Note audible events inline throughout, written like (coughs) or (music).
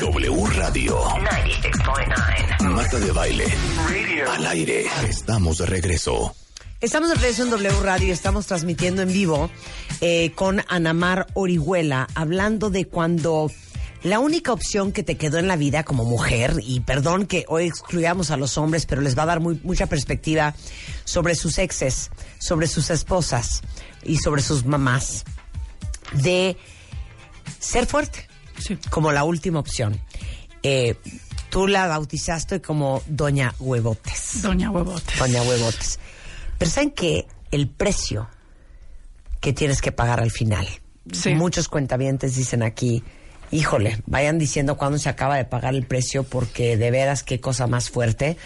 W Radio. 96.9. Marta de Baile. Al aire. Estamos de regreso. Estamos de regreso en W Radio y estamos transmitiendo en vivo eh, con Anamar Orihuela, hablando de cuando la única opción que te quedó en la vida como mujer, y perdón que hoy excluyamos a los hombres, pero les va a dar muy, mucha perspectiva sobre sus exes, sobre sus esposas y sobre sus mamás, de ser fuerte, como la última opción. Eh, tú la bautizaste como Doña Huevotes. Doña Huevotes. Doña Huevotes. Pero ¿saben que el precio que tienes que pagar al final? Sí. Muchos cuentavientes dicen aquí, híjole, vayan diciendo cuándo se acaba de pagar el precio porque de veras qué cosa más fuerte.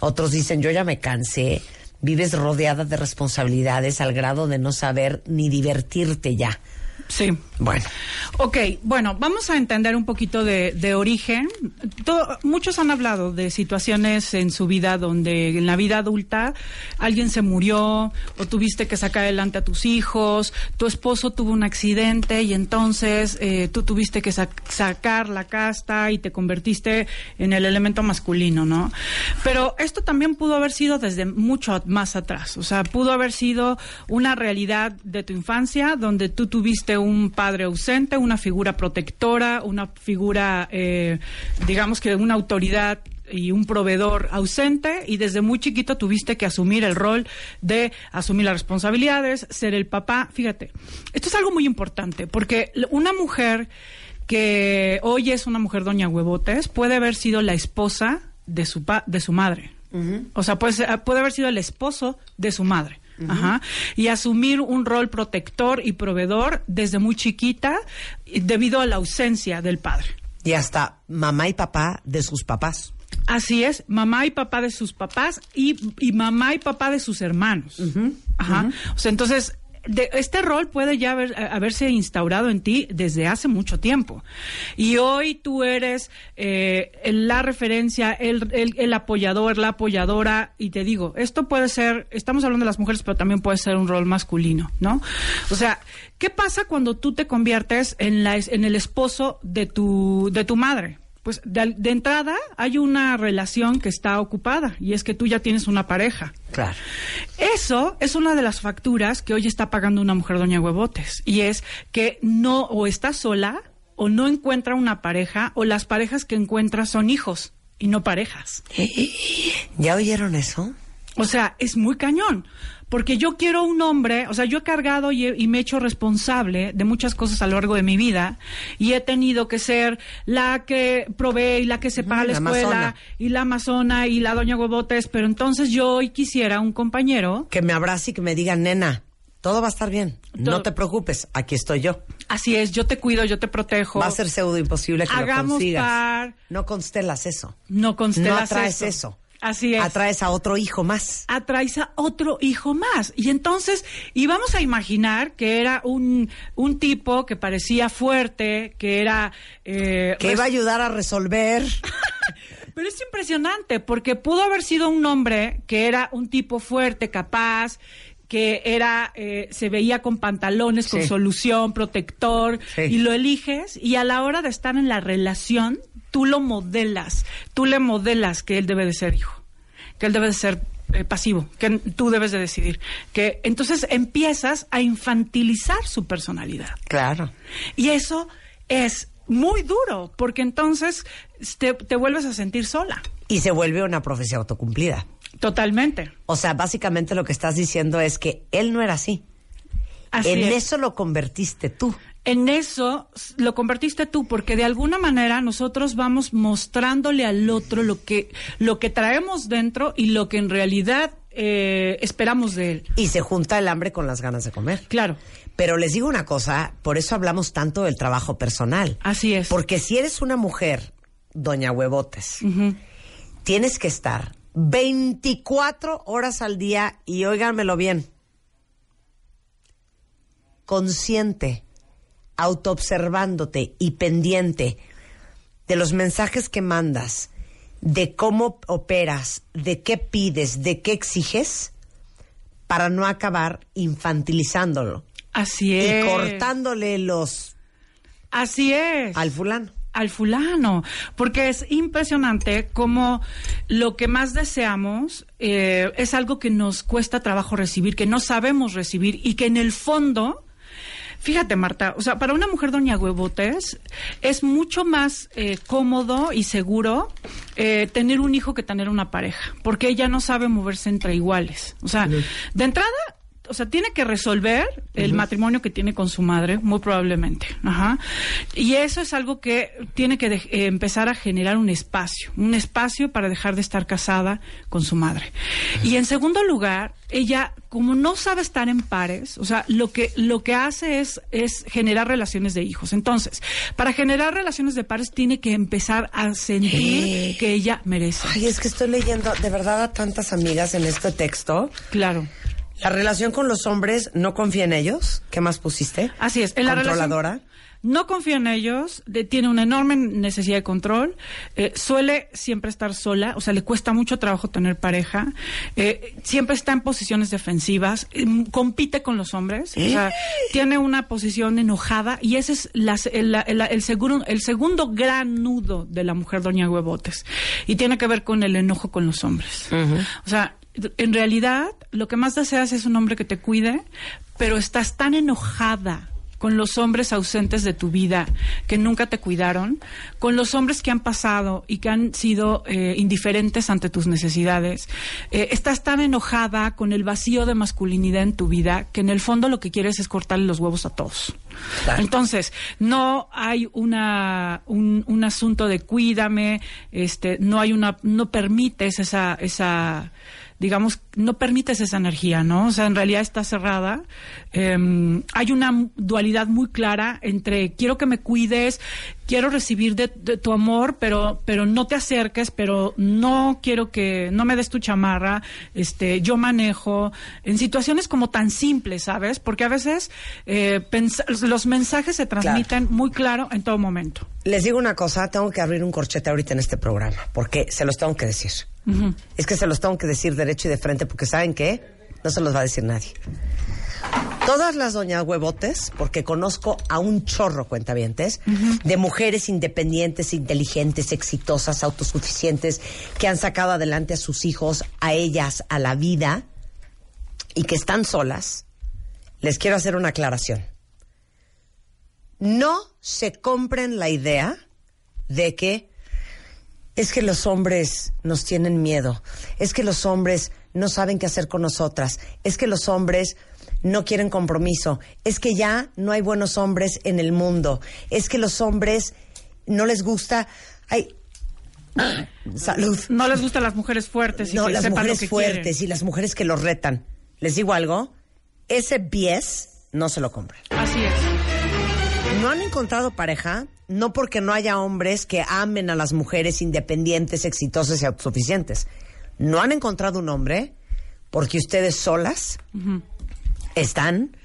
Otros dicen, yo ya me cansé, vives rodeada de responsabilidades al grado de no saber ni divertirte ya. Sí. Bueno, Ok, bueno, vamos a entender un poquito de, origen. Muchos han hablado de situaciones en su vida donde en la vida adulta alguien se murió o tuviste que sacar adelante a tus hijos, tu esposo tuvo un accidente y entonces eh, tú tuviste que sac- sacar la casta y te convertiste en el elemento masculino, ¿no? Pero esto también pudo haber sido desde mucho más atrás, o sea, pudo haber sido una realidad de tu infancia donde tú tuviste un padre ausente, una figura protectora, una figura, eh, digamos que una autoridad y un proveedor ausente y desde muy chiquito tuviste que asumir el rol de asumir las responsabilidades, ser el papá. Fíjate, esto es algo muy importante porque una mujer que hoy es una mujer doña huevotes puede haber sido la esposa de su pa- de su madre. O sea, puede, ser- puede haber sido el esposo de su madre. Ajá. Y asumir un rol protector y proveedor desde muy chiquita debido a la ausencia del padre. y hasta mamá y papá de sus papás. Así es, mamá y papá de sus papás y, y mamá y papá de sus hermanos. Ajá. O sea, entonces, este rol puede ya haber- eh, haberse instaurado en ti desde hace mucho tiempo. Y hoy tú eres eh, la referencia, el, apoyador, la apoyadora. Y te digo, esto puede ser, estamos hablando de las mujeres, pero también puede ser un rol masculino, ¿no? O sea, ¿qué pasa cuando tú te conviertes en, la, en el esposo de tu, de tu madre? Pues de, de entrada hay una relación que está ocupada y es que tú ya tienes una pareja. Claro. Eso es una de las facturas que hoy está pagando una mujer doña huevotes y es que no o está sola o no encuentra una pareja o las parejas que encuentra son hijos y no parejas. ¿Ya oyeron eso? O sea, es muy cañón. Porque yo quiero un hombre, o sea, yo he cargado y, he- y me he hecho responsable de muchas cosas a lo largo de mi vida y he tenido que ser la que provee y la que se paga la la escuela amazona. y la amazona y la doña huevotes, pero entonces yo hoy quisiera un compañero Que me abrace y que me diga, nena, todo va a estar bien. No te preocupes, aquí estoy yo. Así es, yo te cuido, yo te protejo. Va a ser pseudo imposible que lo Hagamos consigas. par. No constelas eso. No constelas no atraes eso. eso. Así es. Atraes a otro hijo más. atraes a otro hijo más. Y entonces, y vamos a imaginar que era un, un tipo que parecía fuerte, que era... eh, Que iba a ayudar a resolver. (laughs) Pero es impresionante, porque pudo haber sido un hombre que era un tipo fuerte, capaz, que era, eh, se veía con pantalones, con Sí. solución, protector, Sí. y lo eliges, y a la hora de estar en la relación, tú lo modelas, tú le modelas que él debe de ser hijo, que él debe de ser eh, pasivo, que tú debes de decidir, que entonces empiezas a infantilizar su personalidad. Claro. Y eso es muy duro, porque entonces te, te vuelves a sentir sola. Y se vuelve una profecía autocumplida. Totalmente. O sea, básicamente lo que estás diciendo es que él no era así. Así en es. eso lo convertiste tú. En eso lo convertiste tú, porque de alguna manera nosotros vamos mostrándole al otro lo que, lo que traemos dentro y lo que en realidad eh, esperamos de él. Y se junta el hambre con las ganas de comer. Claro. Pero les digo una cosa, por eso hablamos tanto del trabajo personal. Así es. Porque si eres una mujer, doña huevotes, tienes que estar 24 horas al día y óiganmelo bien, consciente, autoobservándote y pendiente de los mensajes que mandas, de cómo operas, de qué pides, de qué exiges, para no acabar infantilizándolo Así es. y cortándole los Así es. al fulano. al fulano, porque es impresionante como lo que más deseamos eh, es algo que nos cuesta trabajo recibir, que no sabemos recibir y que en el fondo, fíjate Marta, o sea, para una mujer doña huevotes es mucho más eh, cómodo y seguro eh, tener un hijo que tener una pareja, porque ella no sabe moverse entre iguales. O sea, de entrada o sea, tiene que resolver el matrimonio que tiene con su madre, muy probablemente. Ajá. Y eso es algo que tiene que de- eh, empezar a generar un espacio, un espacio para dejar de estar casada con su madre. Y en segundo lugar, ella, como no sabe estar en pares, o sea, lo que, lo que hace es, es generar relaciones de hijos. Entonces, para generar relaciones de pares, tiene que empezar a sentir que ella merece. Ay, es que estoy leyendo de verdad a tantas amigas en este texto. Claro. La relación con los hombres, no confía en ellos. ¿Qué más pusiste? Así es. En la Controladora. relación- no confía en ellos, de- tiene una enorme necesidad de control, eh, suele siempre estar sola, o sea, le cuesta mucho trabajo tener pareja, eh, siempre está en posiciones defensivas, eh, compite con los hombres, o sea, tiene una posición enojada y ese es el, la- el- el seguro- el segundo gran nudo de la mujer doña Huevotes y tiene que ver con el enojo con los hombres. O sea, en realidad lo que más deseas es un hombre que te cuide, pero estás tan enojada con los hombres ausentes de tu vida que nunca te cuidaron, con los hombres que han pasado y que han sido eh, indiferentes ante tus necesidades. Eh, estás tan enojada con el vacío de masculinidad en tu vida que en el fondo lo que quieres es cortarle los huevos a todos. Claro. Entonces, no hay una, un, un asunto de cuídame, este, no hay una, no permites esa, esa, digamos, no permites esa energía, ¿no? O sea, en realidad está cerrada. Eh, hay una dualidad muy clara entre quiero que me cuides, quiero recibir de, de tu amor, pero, pero no te acerques, pero no quiero que, no me des tu chamarra, este, yo manejo, en situaciones como tan simples, ¿sabes? Porque a veces eh, los mensajes se transmiten muy claro en todo momento. Les digo una cosa, tengo que abrir un corchete ahorita en este programa, porque se los tengo que decir. Es que se los tengo que decir derecho y de frente, porque ¿saben qué? No se los va a decir nadie. Todas las doñas huevotes, porque conozco a un chorro, cuentavientes, de mujeres independientes, inteligentes, exitosas, autosuficientes, que han sacado adelante a sus hijos, a ellas, a la vida, y que están solas, les quiero hacer una aclaración. No se compren la idea de que es que los hombres nos tienen miedo, es que los hombres no saben qué hacer con nosotras, es que los hombres no quieren compromiso, es que ya no hay buenos hombres en el mundo, es que los hombres no les gusta, ay, (coughs) salud, No les gustan las mujeres fuertes y no, que las sepan mujeres lo que fuertes quieren. y las mujeres que los retan. Les digo algo, ese bies no se lo compren. Así es. No han encontrado pareja, no porque no haya hombres que amen a las mujeres independientes, exitosas y autosuficientes. No han encontrado un hombre porque ustedes solas están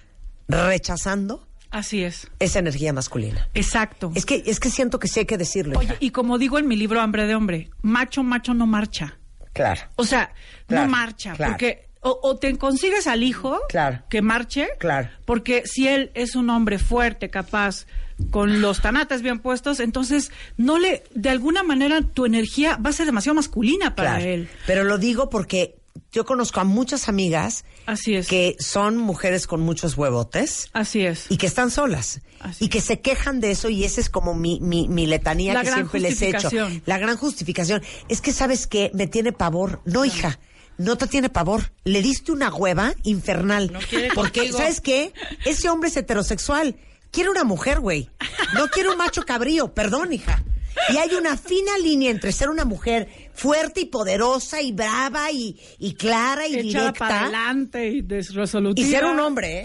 rechazando Así es. esa energía masculina. Exacto. Es que, es que siento que sí hay que decirlo. Oye, hija. y como digo en mi libro Hambre de Hombre, macho, macho no marcha. Claro. O sea, Claro, no marcha, claro. porque o, o te consigues al hijo Claro. que marche, Claro. porque si él es un hombre fuerte, capaz, con los tanates bien puestos, entonces no le, de alguna manera tu energía va a ser demasiado masculina para Claro. él. Pero lo digo porque yo conozco a muchas amigas Así es. que son mujeres con muchos huevotes. Así es. y que están solas Así y que se quejan de eso y esa es como mi, mi, mi letanía La que siempre les he hecho. La gran justificación. Es que sabes que me tiene pavor. No, hija, no te tiene pavor. Le diste una hueva infernal. No quiere Porque, contigo. ¿sabes qué? Ese hombre es heterosexual. Quiere una mujer, güey. No quiere un macho cabrío. Perdón, hija. Y hay una fina línea entre ser una mujer fuerte y poderosa y brava y, y clara y Echada para directa adelante y resolutiva. y ser un hombre, ¿eh?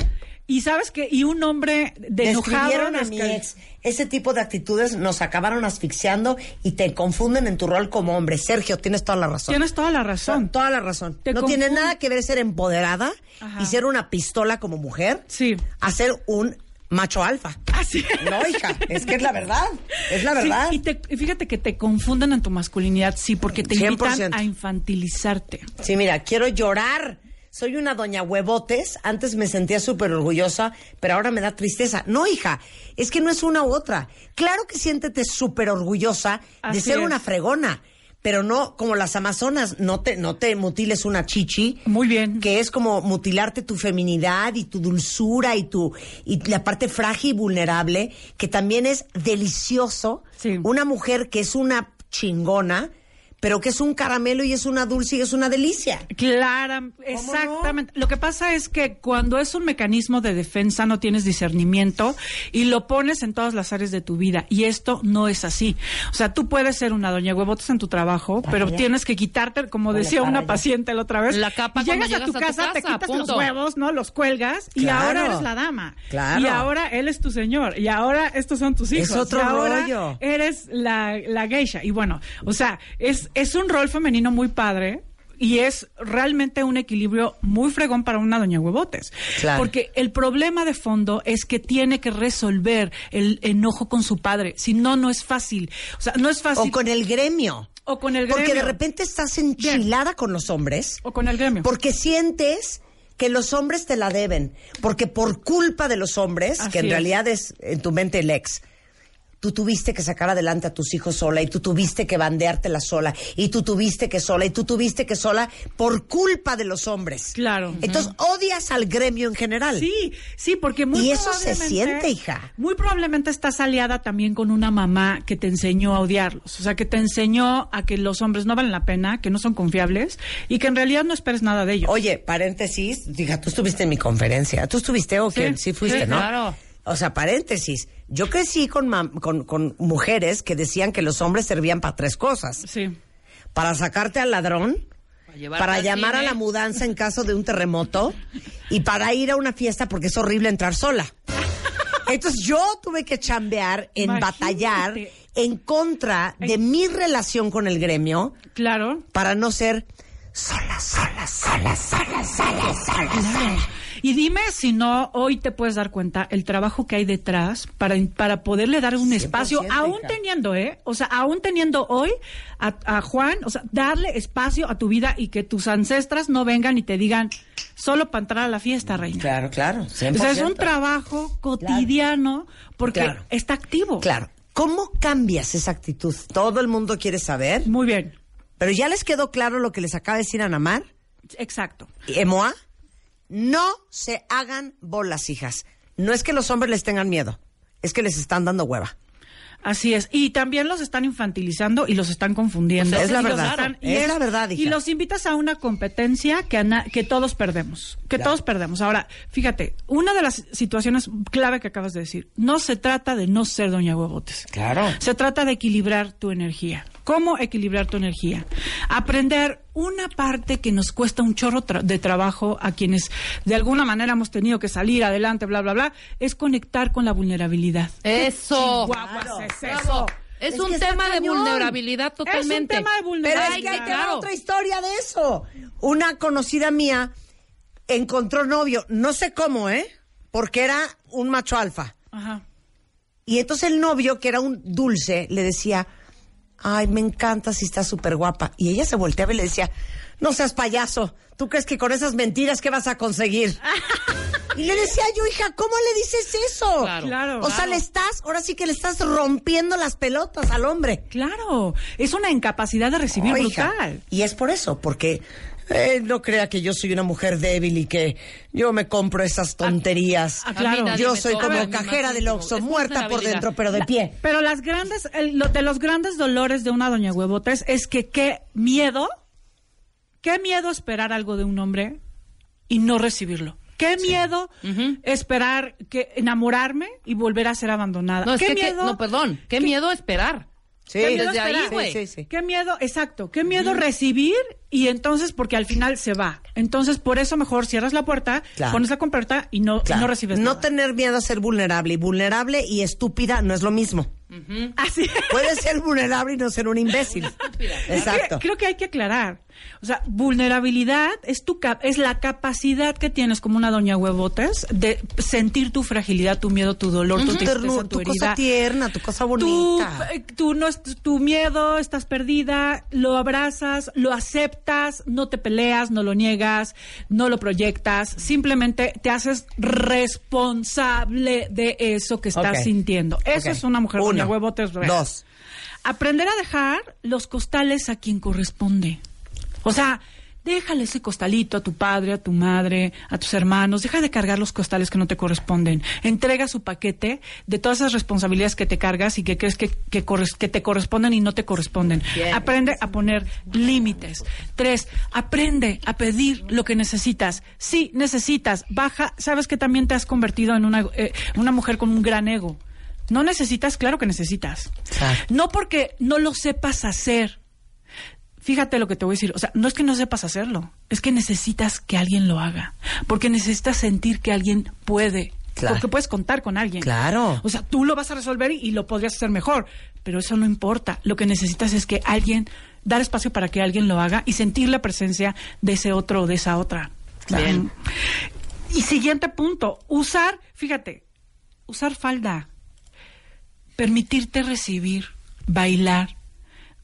Y sabes que y un hombre de enojado Describieron a mi ex. Ese tipo de actitudes nos acabaron asfixiando y te confunden en tu rol como hombre. Sergio, tienes toda la razón. Tienes toda la razón. Toda la razón. Te no tiene nada que ver ser empoderada Ajá. y ser una pistola como mujer Sí. a ser un macho alfa. Así. No, hija, es que es la verdad. Es la Sí, verdad. y, te- y fíjate que te confunden en tu masculinidad, sí, porque te 100%. invitan a infantilizarte. Sí, mira, quiero llorar. Soy una doña huevotes. Antes me sentía súper orgullosa, pero ahora me da tristeza. No, hija, es que no es una u otra. Claro que siéntete súper orgullosa de Así ser es. una fregona, pero no como las amazonas. No te, no te mutiles una chichi. Muy bien. Que es como mutilarte tu feminidad y tu dulzura y tu y la parte frágil y vulnerable, que también es delicioso. Sí. Una mujer que es una chingona, pero que es un caramelo y es una dulce y es una delicia. Clara, exactamente. Lo que pasa es que cuando es un mecanismo de defensa no tienes discernimiento y lo pones en todas las áreas de tu vida y esto no es así. O sea, tú puedes ser una doña huevotes en tu trabajo, pero allá. tienes que quitarte, como decía una allá. paciente la otra vez, La capa y cuando llegas a tu llegas a tu casa, te casa, quitas punto. los huevos, ¿no? Los cuelgas y Claro. ahora eres la dama. Claro. Y ahora él es tu señor y ahora estos son tus hijos. otro y ahora rollo. Eres la, la geisha. Y bueno, o sea, es, es un rol femenino muy padre. Y es realmente un equilibrio muy fregón para una doña huevotes. Claro. Porque el problema de fondo es que tiene que resolver el enojo con su padre. Si no, no es fácil. O sea, no es fácil. O con el gremio. O con el Porque gremio. de repente estás enchilada con los hombres. O con el gremio. Porque sientes que los hombres te la deben. Porque por culpa de los hombres, Así que en es. realidad es en tu mente el ex, tú tuviste que sacar adelante a tus hijos sola y tú tuviste que bandeártela sola y tú tuviste que sola y tú tuviste que sola por culpa de los hombres. Claro. Entonces odias al gremio en general. Sí, sí, porque muy Y eso se siente, hija. Muy probablemente estás aliada también con una mamá que te enseñó a odiarlos. O sea, que te enseñó a que los hombres no valen la pena, que no son confiables y que en realidad no esperes nada de ellos. Oye, paréntesis, diga, tú estuviste en mi conferencia. ¿Tú estuviste o qué? Sí, Sí, fuiste, sí, ¿no? claro. O sea, paréntesis. Yo crecí con, con, con mujeres que decían que los hombres servían para tres cosas. Sí. Para sacarte al ladrón, Para para llamar a la mudanza en caso de un terremoto y para ir a una fiesta porque es horrible entrar sola. Entonces yo tuve que chambear en Imagínate. batallar en contra de mi relación con el gremio Claro. para no ser sola, sola, sola, sola, sola, sola. Claro. Y dime si no, hoy te puedes dar cuenta el trabajo que hay detrás para, para poderle dar un 100%, espacio, aún hija. teniendo, ¿eh? O sea, aún teniendo hoy a, a Juan, o sea, darle espacio a tu vida y que tus ancestras no vengan y te digan solo para entrar a la fiesta, reina. Claro, claro. O sea, es un trabajo cotidiano porque Claro. está activo. Claro. ¿Cómo cambias esa actitud? Todo el mundo quiere saber. Muy bien. Pero ya les quedó claro lo que les acaba de decir Anamar Exacto. y Emoa. No se hagan bolas, hijas. No es que los hombres les tengan miedo, es que les están dando hueva. Así es. Y también los están infantilizando y los están confundiendo. Pues es la verdad. están- Es la verdad, hija. Y los invitas a una competencia que, ana- que todos perdemos. Que todos perdemos. Ahora, fíjate, una de las situaciones clave que acabas de decir, no se trata de no ser doña huevotes. Claro. Se trata de equilibrar tu energía. ¿Cómo equilibrar tu energía? Aprender una parte que nos cuesta un chorro tra- de trabajo a quienes de alguna manera hemos tenido que salir adelante, bla, bla, bla, es conectar con la vulnerabilidad. Eso. Chihuahuas es Bravo. eso. Es, Es un tema de vulnerabilidad totalmente. Es un tema de Pero vulnerabilidad. es Ay, que va claro. otra historia de eso. Una conocida mía encontró novio, no sé cómo, ¿eh? Porque era un macho alfa. Ajá. Y entonces el novio, que era un dulce, le decía, ay, me encanta si está súper guapa. Y ella se volteaba y le decía, no seas payaso, ¿tú crees que con esas mentiras qué vas a conseguir? (laughs) y le decía yo, hija, ¿cómo le dices eso? Claro. Claro. O sea, Claro. le estás, ahora sí que le estás rompiendo las pelotas al hombre. Claro, es una incapacidad de recibir Oh, hija. brutal. Y es por eso, porque eh, no crea que yo soy una mujer débil y que yo me compro esas tonterías. ah, claro. Yo soy como cajera del. Oxxo, muerta por dentro, pero de pie. Pero las grandes, el- lo- de los grandes dolores de una doña huevotes es que qué miedo, qué miedo esperar algo de un hombre y no recibirlo. Qué miedo esperar que enamorarme y volver a ser abandonada. No, es qué que, que- miedo. no, perdón. Qué miedo esperar. Sí, ¿Qué miedo desde ahí, esperar? güey. Sí, sí, sí. Qué miedo, exacto, qué miedo recibir y entonces porque al final se va. Entonces por eso mejor cierras la puerta, Claro. pones la compuerta y no, y Claro. no recibes No nada. tener miedo a ser vulnerable. Y vulnerable y estúpida no es lo mismo. Así. Puedes ser vulnerable y no ser un imbécil. (laughs) Exacto. Creo, creo que hay que aclarar. O sea, vulnerabilidad es tu cap- es la capacidad que tienes como una doña huevotes de sentir tu fragilidad, tu miedo, tu dolor, tu Tu, tristeza, tu tu herida. cosa tierna, tu cosa Tu, bonita. eh, tu, no es- tu miedo, estás perdida, lo abrazas, lo aceptas, no te peleas, no lo niegas, no lo proyectas, simplemente te haces responsable de eso que estás sintiendo. Eso es una mujer Uno. doña huevotes real. Dos. Aprender a dejar los costales a quien corresponde. O sea, déjale ese costalito a tu padre, a tu madre, a tus hermanos. Deja de cargar los costales que no te corresponden. Entrega su paquete de todas esas responsabilidades que te cargas y que crees que, que, corres- que te corresponden y no te corresponden. Aprende a poner límites. Tres, aprende a pedir lo que necesitas. Sí, necesitas. Baja. Sabes que también te has convertido en una, eh, una mujer con un gran ego. No necesitas, claro que necesitas. No porque no lo sepas hacer. Fíjate lo que te voy a decir. O sea, no es que no sepas hacerlo, es que necesitas que alguien lo haga. Porque necesitas sentir que alguien puede. Claro. Porque puedes contar con alguien. Claro. O sea, tú lo vas a resolver y, y lo podrías hacer mejor. Pero eso no importa. Lo que necesitas es que alguien, dar espacio para que alguien lo haga y sentir la presencia de ese otro o de esa otra. Bien. Y siguiente punto, usar, fíjate, usar falda, permitirte recibir, bailar,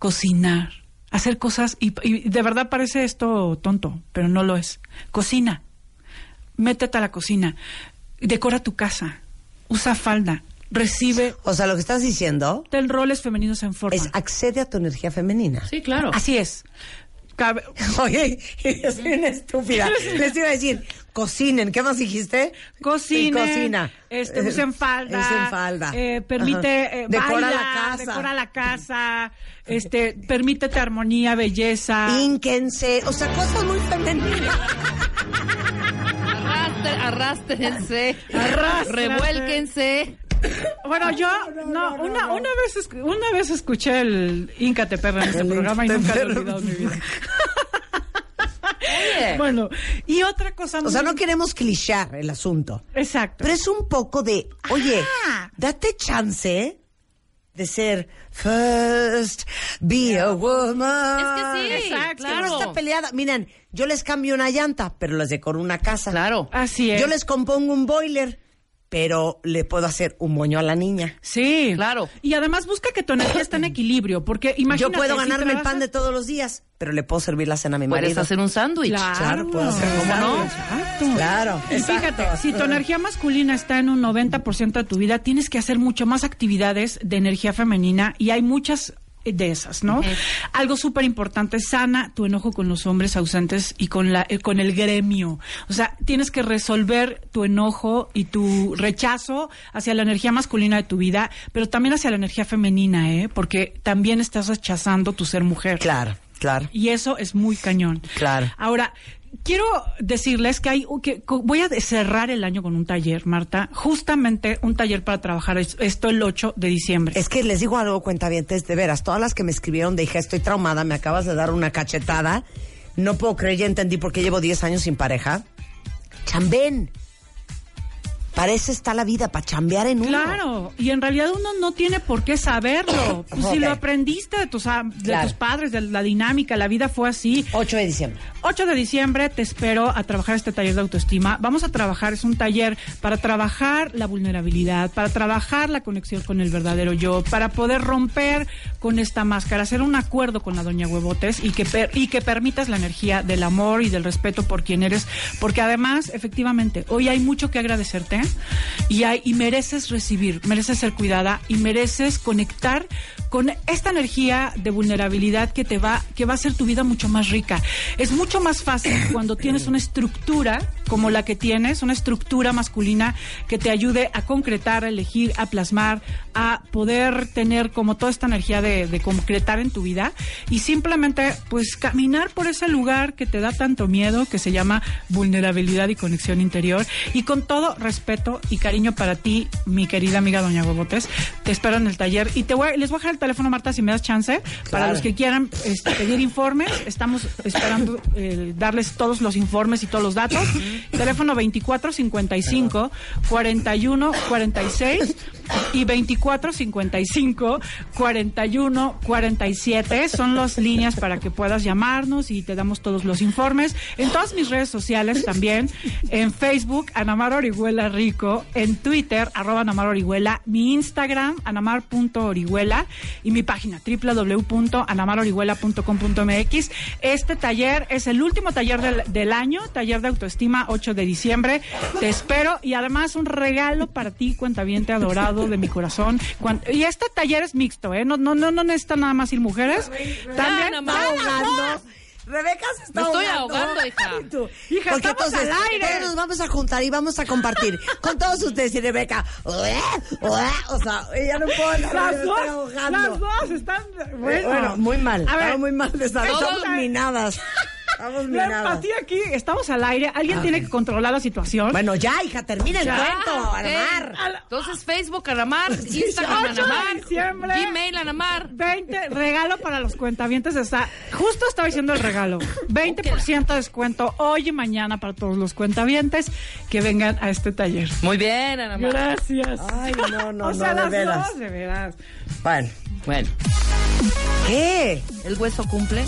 cocinar, hacer cosas, y, y de verdad parece esto tonto, pero no lo es. Cocina, métete a la cocina, decora tu casa, usa falda, recibe O sea, lo que estás diciendo ten roles femeninos en forma. es accede a tu energía femenina. Sí, claro. Así es. Cabe- (laughs) Oye, yo (laughs) soy una estúpida. (laughs) Les iba a decir, cocinen. ¿Qué más dijiste? Cocine, Y cocina. este, usen falda, Usen falda. eh, permite, eh, Decora baila, la casa. decora la casa, este, permítete armonía, belleza. Ínquense. O sea, cosas muy femeninas. Arrastre- arrástrense, Arrástrate. revuélquense. (coughs) Bueno, yo, no, una, una vez, una vez escuché el Inca te perra en este El programa y nunca lo he olvidado en mi vida. Oye, (laughs) Bueno, y otra cosa O sea, no queremos clichar el asunto. Exacto. Pero es un poco de, oye, Ajá. date chance de ser first, be a woman. Es que sí, Exacto. claro. No está peleada. Miren, yo les cambio una llanta, pero les decoro una casa. Claro. Así es. Yo les compongo un boiler, pero le puedo hacer un moño a la niña. Sí. Claro. Y además busca que tu energía esté en equilibrio, porque imagínate. Yo puedo si ganarme el pan de todos los días, pero le puedo servir la cena a mi Puedes marido. hacer un sándwich. Claro, Claro, puedo hacer un sándwich. Exacto. Claro, Y exacto. fíjate, si tu energía masculina está en un 90% de tu vida, tienes que hacer mucho más actividades de energía femenina y hay muchas de esas, ¿no? Algo súper importante, sana tu enojo con los hombres ausentes y con la eh, con el gremio. O sea, tienes que resolver tu enojo y tu rechazo hacia la energía masculina de tu vida, pero también hacia la energía femenina, ¿eh? Porque también estás rechazando tu ser mujer. Claro, claro. Y eso es muy cañón. Claro. Ahora, quiero decirles que hay que voy a cerrar el año con un taller, Marta, justamente un taller para trabajar es- esto el 8 de diciembre. Es que les digo algo, cuentavientes, de veras, todas las que me escribieron de hija, estoy traumada, me acabas de dar una cachetada. No puedo creer, ya entendí por qué llevo 10 años sin pareja. Chambén. Para eso está la vida, para chambear en uno. Claro, y en realidad uno no tiene por qué saberlo. (coughs) Pues si lo aprendiste de tus, a- de Claro. tus padres, de la dinámica, la vida fue así. 8 de diciembre. 8 de diciembre te espero a trabajar este taller de autoestima. Vamos a trabajar, es un taller para trabajar la vulnerabilidad, para trabajar la conexión con el verdadero yo, para poder romper con esta máscara, hacer un acuerdo con la doña Huevotes y que, per- y que permitas la energía del amor y del respeto por quien eres, porque además, efectivamente, hoy hay mucho que agradecerte y, hay, y mereces recibir, mereces ser cuidada y mereces conectar con esta energía de vulnerabilidad que te va, que va a hacer tu vida mucho más rica. Es mucho más fácil cuando tienes una estructura como la que tienes, una estructura masculina que te ayude a concretar, a elegir, a plasmar, a poder tener como toda esta energía de, de concretar en tu vida y simplemente pues caminar por ese lugar que te da tanto miedo, que se llama vulnerabilidad y conexión interior. Y con todo respeto y cariño para ti, mi querida amiga Doña Bobotes, te espero en el taller. Y te voy, les voy a dejar el teléfono, Marta, si me das chance, para los que quieran este, pedir informes. Estamos esperando eh, darles todos los informes y todos los datos. Teléfono 2455 41 46 y 2455 41 47 son las líneas para que puedas llamarnos y te damos todos los informes. En todas mis redes sociales también, en Facebook, Anamar Orihuela Rico, en Twitter, arroba Anamar Orihuela, mi Instagram, anamar.orihuela y mi página www.anamarorihuela.com.mx. Este taller es el último taller del, del año, taller de autoestima 8 de diciembre. Te espero y además un regalo para ti, cuentaviente adorado de mi corazón. Cuan- y este taller es mixto, ¿eh? No, no, no, no necesitan nada más ir mujeres. También, ahogando. Rebeca se está Me estoy ahogando. ahogando, hija. (laughs) Hija, Porque estamos entonces al aire. todos nos vamos a juntar y vamos a compartir (laughs) con todos ustedes y Rebeca. "Ué, ué", O sea, ella no puede Las dos, ahogando. las dos están. Bueno, Bueno, muy mal. A ver, muy mal de todos- Estamos minadas. Estamos La empatía aquí, estamos al aire, alguien tiene que controlar la situación. Bueno, ya, hija, termina el Ya, cuento, ok. Anamar. Entonces, Facebook, Anamar, (laughs) Instagram, 8 de Anamar, diciembre. Gmail, Anamar. 20, regalo para los cuentavientes está, justo estaba diciendo el regalo, (laughs) 20% de descuento hoy y mañana para todos los cuentavientes que vengan a este taller. Muy bien, Anamar. Gracias. Ay, no, no, (laughs) o sea, no, de las veras. dos, de veras. Bueno. Bueno, ¿Qué? el hueso cumple.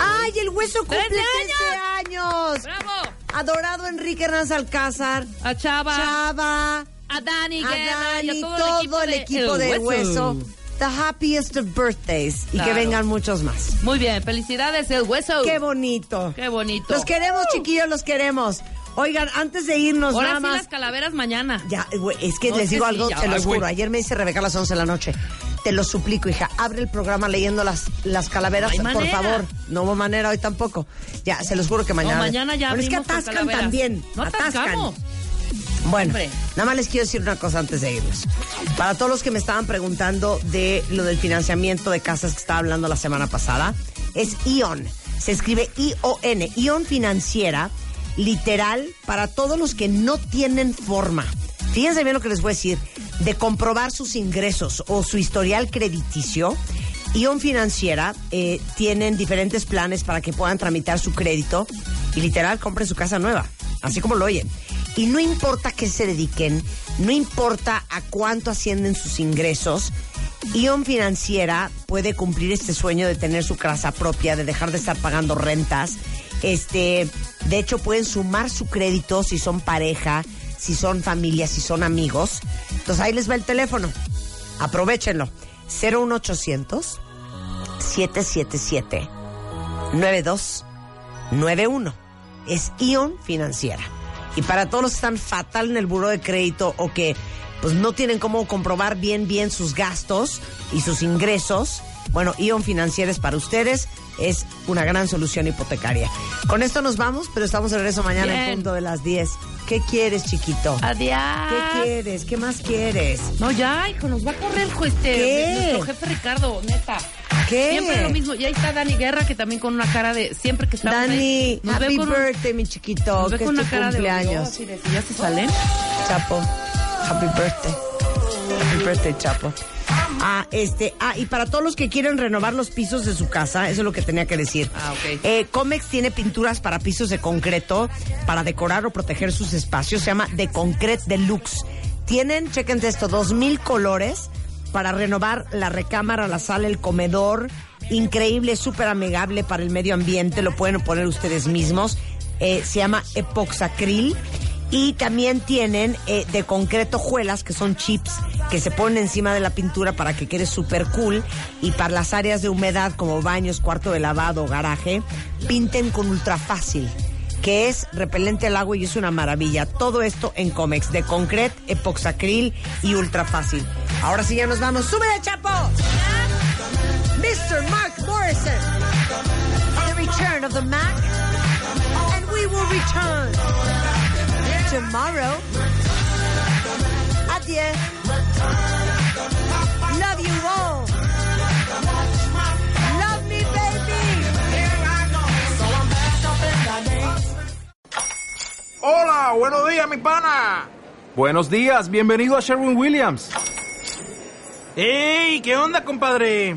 ¡Ay, el hueso cumple ¡Trece 13 años! ¡Bravo! Adorado Enrique Hernández Alcázar. A Chava, Chava. a Dani a Guerra y Dani, a todo, todo el equipo de hueso. The happiest of birthdays. Y que vengan muchos más. Muy bien, felicidades, el hueso. Qué bonito. Qué bonito. Los queremos, chiquillos, los queremos. Oigan, antes de irnos, Ahora nada sí más. las calaveras mañana. Ya, güey, es que No, les es digo algo, sí, se lo juro. Ayer me dice Rebeca a las 11 de la noche. Te lo suplico, hija. Abre el programa leyendo las, las calaveras, No por favor. No hubo manera hoy tampoco. Ya, se los juro que mañana. mañana ya Pero es que atascan también. No atascan. Bueno, Hombre. nada más les quiero decir una cosa antes de irnos. Para todos los que me estaban preguntando de lo del financiamiento de casas que estaba hablando la semana pasada, es ION. Se escribe I-O-N, ION Financiera, literal, para todos los que no tienen forma. Fíjense bien lo que les voy a decir, de comprobar sus ingresos o su historial crediticio. ION Financiera eh, tienen diferentes planes para que puedan tramitar su crédito y literal compren su casa nueva, así como lo oyen. Y no importa qué se dediquen, no importa a cuánto ascienden sus ingresos, ION Financiera puede cumplir este sueño de tener su casa propia, de dejar de estar pagando rentas. Este, de hecho, pueden sumar su crédito si son pareja, si son familia, si son amigos. Entonces ahí les va el teléfono. Aprovechenlo. 01800 777 9291. Es ION Financiera. Y para todos los que están fatal en el buro de crédito o que pues no tienen cómo comprobar bien bien sus gastos y sus ingresos, bueno, ION Financiera es para ustedes, es una gran solución hipotecaria. Con esto nos vamos, pero estamos de regreso mañana en Bien. punto de las 10. ¿Qué quieres, chiquito? Adiós. ¿Qué quieres? ¿Qué más quieres? No, ya, hijo, nos va a correr jo, este, ¿Qué? nuestro jefe Ricardo, neta. ¿Qué? Siempre lo mismo. Y ahí está Dani Guerra, que también con una cara de. Siempre que estamos. Dani, ahí, nos ve happy con un- birthday, mi chiquito, nos ve que es tu de. cumpleaños. así de, si ya se salen. Chapo, happy birthday. Happy birthday, Chapo. Ah, este, ah, y para todos los que quieren renovar los pisos de su casa, eso es lo que tenía que decir. Ah, ok. Eh, Comex tiene pinturas para pisos de concreto, para decorar o proteger sus espacios, se llama De Concret Deluxe. Tienen, chequen esto, dos mil colores para renovar la recámara, la sala, el comedor. Increíble, súper amigable para el medio ambiente, lo pueden poner ustedes mismos. Eh, se llama Epoxacril. Y también tienen eh, de concreto juelas, que son chips que se ponen encima de la pintura para que quede súper cool. Y para las áreas de humedad como baños, cuarto de lavado, garaje, pinten con ultra fácil, que es repelente al agua y es una maravilla. Todo esto en Comex, de concret, epoxacril y ultra fácil. Ahora sí ya nos vamos. ¡Súbele, Chapo! Mr. Mark Morrison. The return of the Mac. And we will return. Tomorrow. Adieu. Love you all. Love me, baby. Hola, buenos días, mi pana. Buenos días, bienvenido a Sherwin Williams. ¡Ey! ¿Qué onda, compadre?